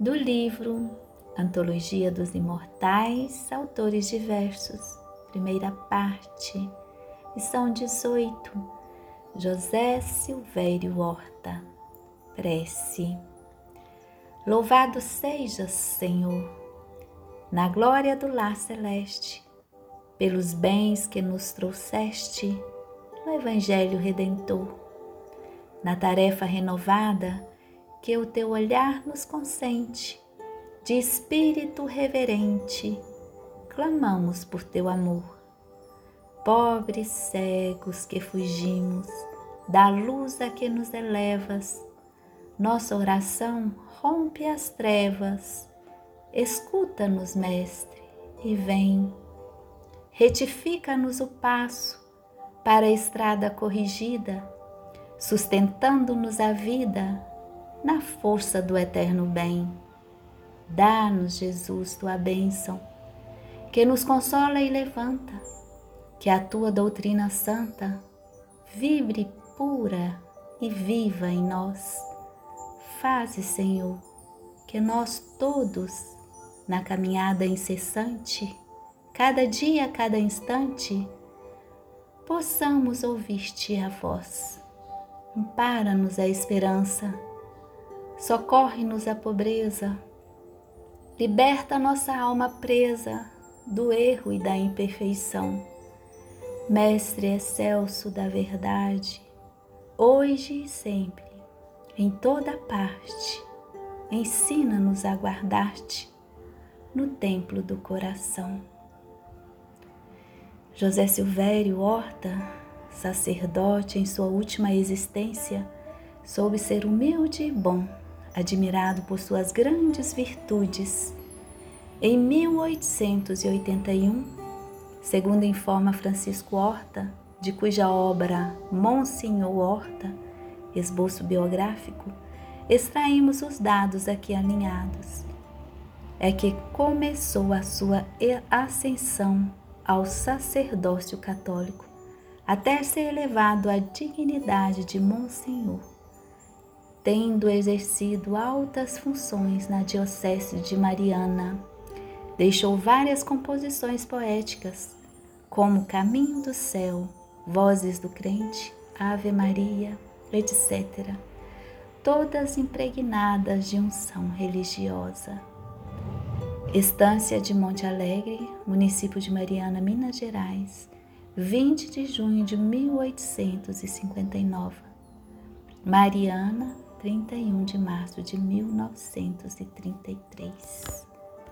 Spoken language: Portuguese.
do livro Antologia dos Imortais, autores diversos, primeira parte, lição 18, José Silvério Horta, prece. Louvado sejas, Senhor, na glória do lar celeste, pelos bens que nos trouxeste no Evangelho Redentor, na tarefa renovada que o teu olhar nos consente, de espírito reverente, clamamos por teu amor. Pobres cegos que fugimos da luz a que nos elevas, nossa oração rompe as trevas. Escuta-nos, Mestre, e vem. Retifica-nos o passo para a estrada corrigida, sustentando-nos a vida na força do eterno bem. Dá-nos, Jesus, tua bênção, que nos consola e levanta, que a tua doutrina santa vibre pura e viva em nós. Faze, Senhor, que nós todos, na caminhada incessante, cada dia, cada instante, possamos ouvir-te a voz. Ampara-nos a esperança, socorre-nos a pobreza, liberta nossa alma presa do erro e da imperfeição. Mestre excelso da verdade, hoje e sempre, em toda parte, ensina-nos a guardar-te no templo do coração. José Silvério Horta, sacerdote em sua última existência, soube ser humilde e bom, admirado por suas grandes virtudes. Em 1881, segundo informa Francisco Horta, de cuja obra Monsenhor Horta, esboço biográfico, extraímos os dados aqui alinhados. É que começou a sua ascensão ao sacerdócio católico, até ser elevado à dignidade de Monsenhor, tendo exercido altas funções na Diocese de Mariana. Deixou várias composições poéticas, como Caminho do Céu, Vozes do Crente, Ave Maria, etc todas impregnadas de unção religiosa. Estância de Monte Alegre, município de Mariana, Minas Gerais, 20 de junho de 1859. Mariana, 31 de março de 1933.